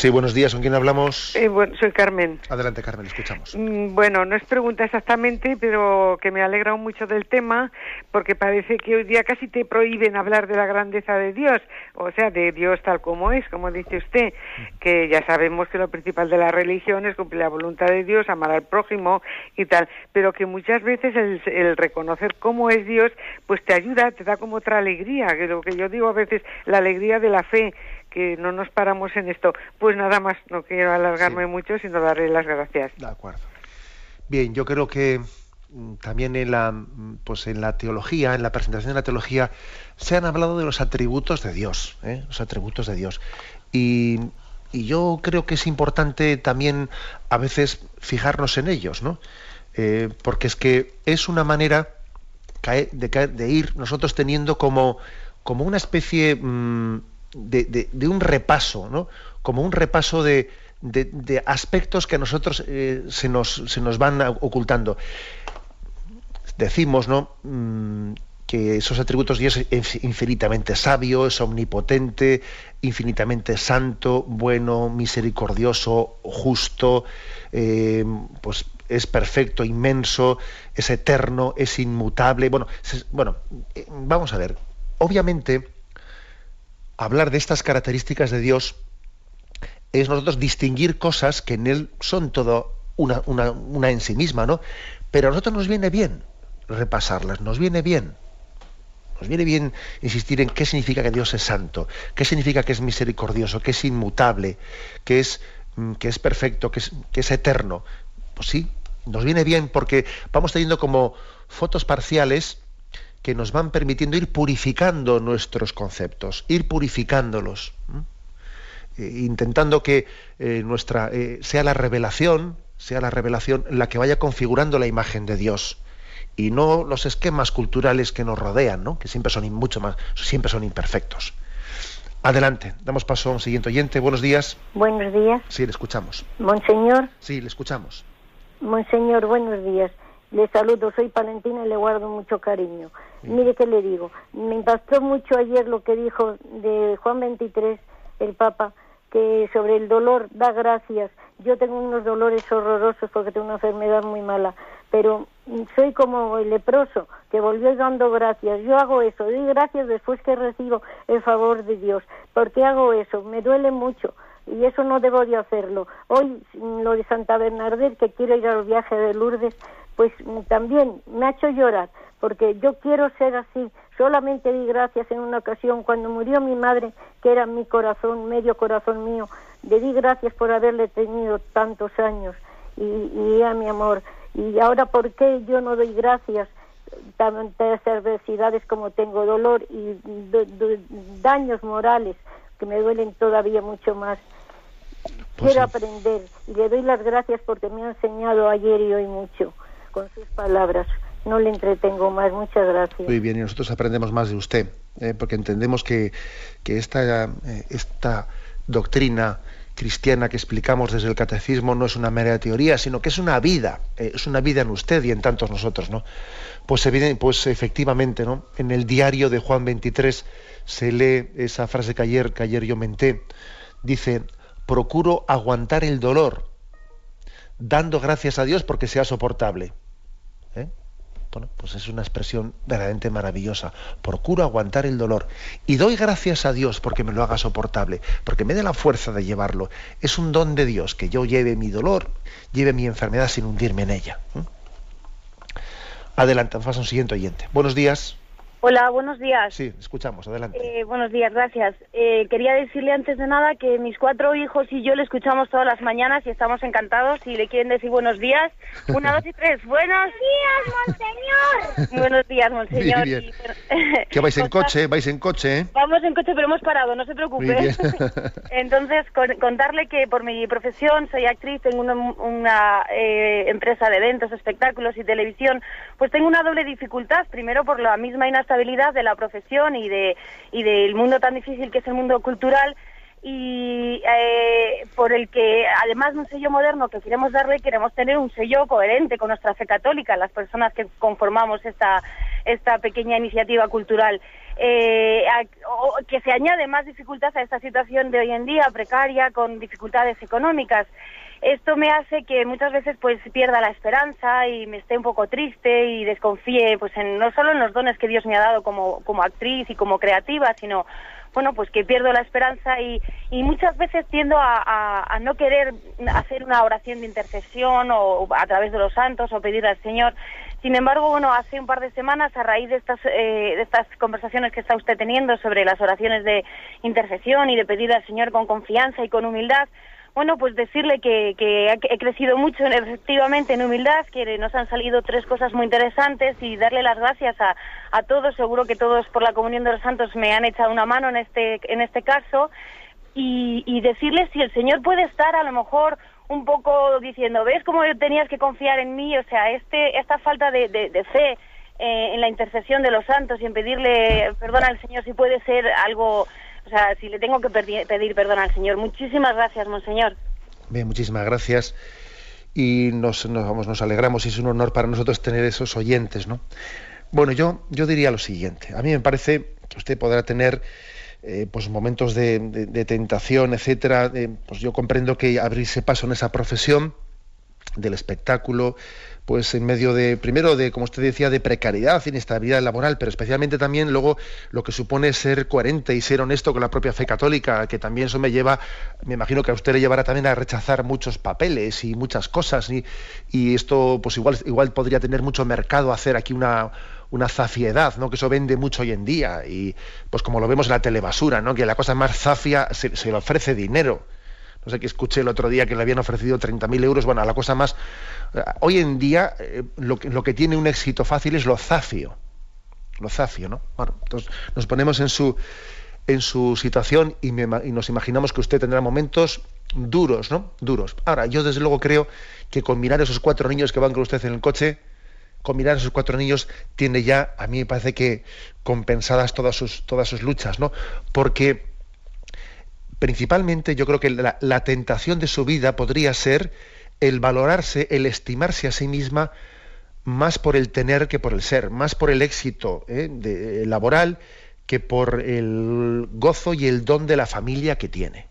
Sí, buenos días. ¿Con quién hablamos? Eh, bueno, soy Carmen. Adelante, Carmen, escuchamos. Mm, Bueno, no es pregunta exactamente, pero que me alegra mucho del tema, porque parece que hoy día casi te prohíben hablar de la grandeza de Dios, o sea, de Dios tal como es, como dice usted, que ya sabemos que lo principal de la religión es cumplir la voluntad de Dios, amar al prójimo y tal, pero que muchas veces el, el reconocer cómo es Dios, pues te ayuda, te da como otra alegría, que lo que yo digo a veces, la alegría de la fe, que no nos paramos en esto. Pues nada más, no quiero alargarme mucho, sino darle las gracias. De acuerdo. Bien, yo creo que mm, también en la, mm, pues en la teología, en la presentación de la teología, se han hablado de los atributos de Dios, ¿eh? los atributos de Dios. Y, y yo creo que es importante también a veces fijarnos en ellos, ¿no? Eh, porque es que es una manera de, de ir nosotros teniendo como, como una especie mm, de, un repaso, ¿no? Como un repaso de, de- aspectos que a nosotros eh, se, nos, se nos van ocultando. Decimos, ¿no? Mm, que esos atributos de Dios es infinitamente sabio, es omnipotente, infinitamente santo, bueno, misericordioso, justo, eh, pues es perfecto, inmenso, es eterno, es inmutable. Bueno, bueno, eh, vamos a ver. Obviamente, hablar de estas características de Dios es nosotros distinguir cosas que en Él son todo una, una- una en sí misma, ¿no? Pero a nosotros nos viene bien repasarlas, nos viene bien. Nos viene bien insistir en qué significa que Dios es santo, qué significa que es misericordioso, que es inmutable, que es, mm, que es perfecto, que es, que es eterno. Pues sí, nos viene bien porque vamos teniendo como fotos parciales que nos van permitiendo ir purificando nuestros conceptos, ir purificándolos. Eh, intentando que eh, nuestra eh, sea la revelación, sea la revelación la que vaya configurando la imagen de Dios y no los esquemas culturales que nos rodean, ¿no? que siempre son mucho más, siempre son imperfectos. Adelante, damos paso a un siguiente oyente. Buenos días. Buenos días, Sí, le escuchamos. Monseñor. Sí, le escuchamos. Monseñor, buenos días. Le saludo, soy Valentina y le guardo mucho cariño. Mire qué le digo, me impactó mucho ayer lo que dijo de Juan 23, el Papa, que sobre el dolor da gracias. Yo tengo unos dolores horrorosos porque tengo una enfermedad muy mala, pero soy como el leproso que volvió dando gracias. Yo hago eso, doy gracias después que recibo el favor de Dios. ¿Por qué hago eso? Me duele mucho y eso no debo de hacerlo. Hoy mm, lo de Santa Bernadette, que quiero ir al viaje de Lourdes, pues mm, también me ha hecho llorar, porque yo quiero ser así. Solamente di gracias en una ocasión cuando murió mi madre, que era mi corazón, medio corazón mío. Le di gracias por haberle tenido tantos años y, y a mi amor. Y ahora, ¿por qué yo no doy gracias? tantas adversidades como tengo dolor y do- do- daños morales que me duelen todavía mucho más. Quiero aprender y le doy las gracias porque me ha enseñado ayer y hoy mucho con sus palabras. No le entretengo más. Muchas gracias. Muy bien, y nosotros aprendemos más de usted, ¿eh? porque entendemos que, que esta, eh, esta doctrina cristiana que explicamos desde el catecismo no es una mera teoría, sino que es una vida, eh, es una vida en usted y en tantos nosotros, ¿no? Pues, eviden- pues efectivamente, ¿no? En el diario de Juan 23 se lee esa frase que ayer, que ayer yo menté, dice, procuro aguantar el dolor, dando gracias a Dios porque sea soportable. Bueno, pues es una expresión verdaderamente maravillosa. Procuro aguantar el dolor y doy gracias a Dios porque me lo haga soportable, porque me dé la fuerza de llevarlo. Es un don de Dios que yo lleve mi dolor, lleve mi enfermedad sin hundirme en ella. Adelante, a un siguiente oyente. Buenos días. Hola, buenos días. Sí, escuchamos, adelante. Eh, buenos días, gracias. Eh, quería decirle antes de nada que mis cuatro hijos y yo le escuchamos todas las mañanas y estamos encantados. Si le quieren decir buenos días, una, dos y tres. ¡Buenos días, monseñor! buenos días, monseñor. Bien. ¿Que vais en coche? ¿Vais en coche? eh? Vamos en coche, pero hemos parado, no se preocupe. Entonces, con- contarle que por mi profesión soy actriz, tengo una, una, eh, empresa de eventos, espectáculos y televisión, pues tengo una doble dificultad. Primero, por la misma inestabilidad de la profesión y, de, y del mundo tan difícil que es el mundo cultural y eh, por el que, además de un sello moderno que queremos darle, queremos tener un sello coherente con nuestra fe católica, las personas que conformamos esta, esta pequeña iniciativa cultural. Eh, o- que se añade más dificultad a esta situación de hoy en día, precaria, con dificultades económicas. Esto me hace que muchas veces pues pierda la esperanza y me esté un poco triste y desconfíe pues en, no solo en los dones que Dios me ha dado como, como actriz y como creativa, sino bueno pues que pierdo la esperanza y, y muchas veces tiendo a, a- no querer hacer una oración de intercesión o a través de los santos o pedir al Señor. Sin embargo, bueno, hace un par de semanas, a raíz de estas, eh, de estas conversaciones que está usted teniendo sobre las oraciones de intercesión y de pedir al Señor con confianza y con humildad, bueno, pues decirle que, que he crecido mucho en- efectivamente en humildad, que nos han salido tres cosas muy interesantes y darle las gracias a, a todos. Seguro que todos por la comunión de los santos me han echado una mano en este, en este caso. Y, y decirle si el Señor puede estar a lo mejor un poco diciendo, ¿ves cómo tenías que confiar en mí? O sea, este, esta falta de, de- de fe eh, en la intercesión de los santos y en pedirle perdón al Señor si puede ser algo, o sea, si le tengo que pedir perdón al Señor. Muchísimas gracias, Monseñor. Bien, muchísimas gracias. Y nos, nos, vamos, nos alegramos y es un honor para nosotros tener esos oyentes, ¿no? Bueno, yo, yo diría lo siguiente. A mí me parece que usted podrá tener eh, pues momentos de tentación, etcétera. Eh, pues yo comprendo que abrirse paso en esa profesión del espectáculo, pues en medio de, primero de, como usted decía, de precariedad, inestabilidad laboral, pero especialmente también luego lo que supone ser coherente y ser honesto con la propia fe católica, que también eso me lleva, me imagino que a usted le llevará también a rechazar muchos papeles y muchas cosas, y, y esto pues igual, igual podría tener mucho mercado hacer aquí una una zafiedad, ¿no? que eso vende mucho hoy en día, y pues como lo vemos en la telebasura, ¿no? que la cosa más zafia se, se le ofrece dinero, no sé que escuché el otro día que le habían ofrecido 30.000 euros. Bueno, la cosa más. Hoy en día eh, lo, que, lo que tiene un éxito fácil es lo zafio. Lo zafio, ¿no? Bueno, entonces nos ponemos en su, en su situación y, me y nos imaginamos que usted tendrá momentos duros, ¿no? Duros. Ahora, yo desde luego creo que con mirar esos cuatro niños que van con usted en el coche, con mirar esos cuatro niños tiene ya, a mí me parece que compensadas todas sus, todas sus luchas, ¿no? Porque principalmente yo creo que la tentación de su vida podría ser el valorarse, el estimarse a sí misma más por el tener que por el ser, más por el éxito ¿eh? de- laboral que por el gozo y el don de la familia que tiene.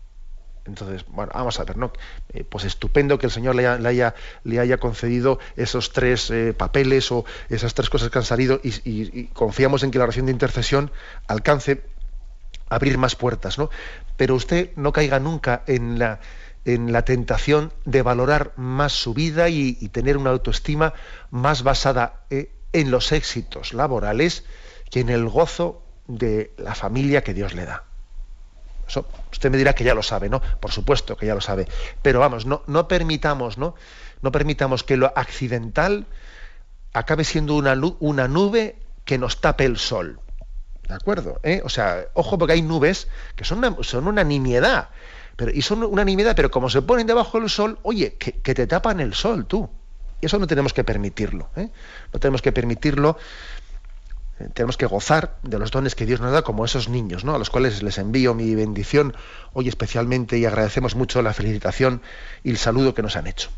Entonces, bueno, vamos a ver, ¿no? Eh, pues estupendo que el Señor le haya, concedido esos tres eh, papeles o esas tres cosas que han salido y, y- y confiamos en que la oración de intercesión alcance a abrir más puertas, ¿no? Pero usted no caiga nunca en la, en la tentación de valorar más su vida y, tener una autoestima más basada eh, en los éxitos laborales que en el gozo de la familia que Dios le da. Eso, usted me dirá que ya lo sabe, ¿no? Por supuesto que ya lo sabe. Pero vamos, no, no permitamos, ¿no? No permitamos que lo accidental acabe siendo una, una nube que nos tape el sol. ¿De acuerdo? ¿Eh? O sea, ojo porque hay nubes que son una, son una nimiedad. Pero, y son una nimiedad, pero como se ponen debajo del sol, oye, que, que te tapan el sol tú. Y eso no tenemos que permitirlo. ¿eh? No tenemos que permitirlo. Eh, tenemos que gozar de los dones que Dios nos da, como esos niños, ¿no? a los cuales les envío mi bendición hoy especialmente y agradecemos mucho la felicitación y el saludo que nos han hecho.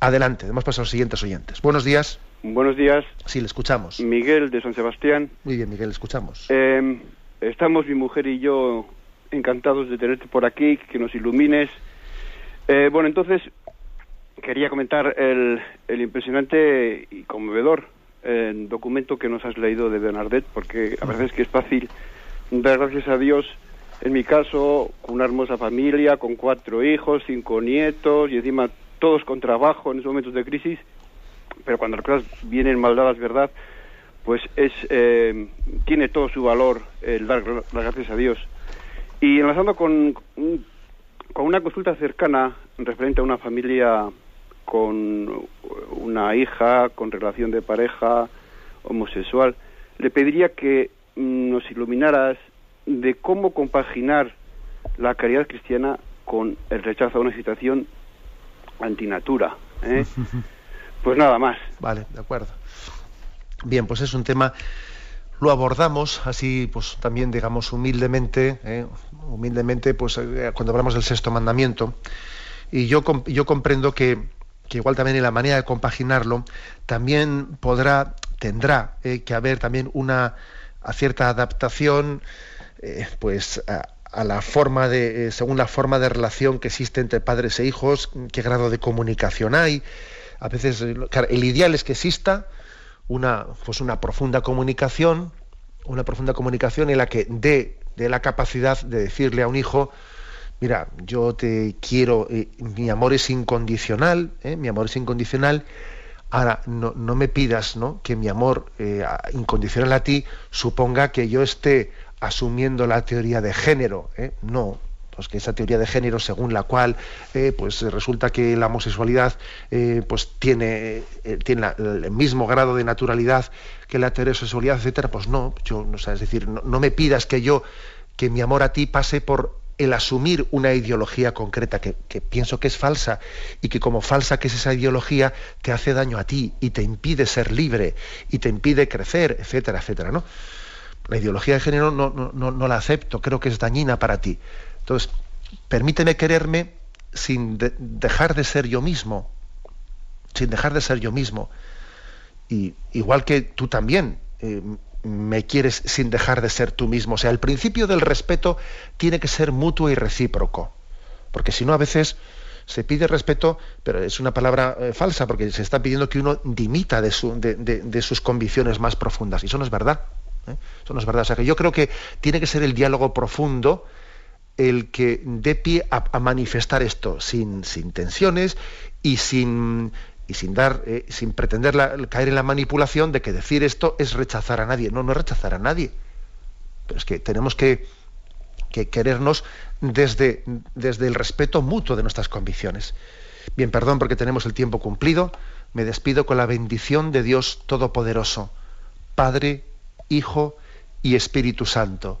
Adelante, demos paso a los siguientes oyentes. Buenos días. Buenos días. Sí, le escuchamos. Miguel de San Sebastián. Muy bien, Miguel, le escuchamos. Eh, estamos mi mujer y yo encantados de tenerte por aquí, que nos ilumines. Eh, bueno, entonces quería comentar el, el impresionante y conmovedor eh, documento que nos has leído de Bernadette, porque a veces que es fácil dar gracias a Dios. En mi caso, con una hermosa familia, con cuatro hijos, cinco nietos y encima todos con trabajo en esos momentos de crisis, pero cuando las cosas vienen mal dadas, ¿verdad? pues es eh, tiene todo su valor el dar las gracias a Dios. Y enlazando con, con una consulta cercana referente a una familia con una hija, con relación de pareja homosexual, le pediría que mm, nos iluminaras de cómo compaginar la caridad cristiana con el rechazo a una situación antinatura. ¿eh? pues nada más. Vale, de acuerdo. Bien, pues es un tema, lo abordamos así, pues también digamos humildemente, ¿eh? humildemente, pues eh, cuando hablamos del sexto mandamiento. Y yo, yo comprendo que, que, igual también en la manera de compaginarlo, también podrá, tendrá que haber también una cierta adaptación, pues a, a la forma de, eh, según la forma de relación que existe entre padres e hijos, qué grado de comunicación hay. A veces, eh, el ideal es que exista una, pues una profunda comunicación, una profunda comunicación en la que dé, de la capacidad de decirle a un hijo, mira, yo te quiero, eh, mi amor es incondicional, mi amor es incondicional, ahora no, no me pidas ¿no? que mi amor incondicional a ti suponga que yo esté asumiendo la teoría de género, ¿eh? no, pues que esa teoría de género según la cual eh, pues resulta que la homosexualidad eh, pues tiene, tiene el mismo grado de naturalidad que la heterosexualidad, etcétera, pues no, yo, no es decir, no, me pidas que yo, que mi amor a ti pase por el asumir una ideología concreta que, que, pienso que es falsa y que como falsa que es esa ideología te hace daño a ti y te impide ser libre y te impide crecer, etcétera, etcétera, ¿no? La ideología de género no, no, la acepto, creo que es dañina para ti. Entonces, permíteme quererme sin dejar de ser yo mismo, sin dejar de ser yo mismo. Y igual que tú también eh, me quieres sin dejar de ser tú mismo. O sea, el principio del respeto tiene que ser mutuo y recíproco. Porque si no, a veces se pide respeto, pero es una palabra eh, falsa, porque se está pidiendo que uno dimita de, su, de sus convicciones más profundas. Y eso no es verdad. ¿eh? Eso no es verdad. O sea que yo creo que tiene que ser el diálogo profundo el que dé pie a, manifestar esto sin, sin, tensiones y sin y sin dar eh, sin pretender caer en la manipulación de que decir esto es rechazar a nadie. No no es rechazar a nadie. Pero es que tenemos que, que querernos desde, desde el respeto mutuo de nuestras convicciones. Bien perdón porque tenemos el tiempo cumplido. Me despido con la bendición de Dios todopoderoso Padre Hijo y Espíritu Santo.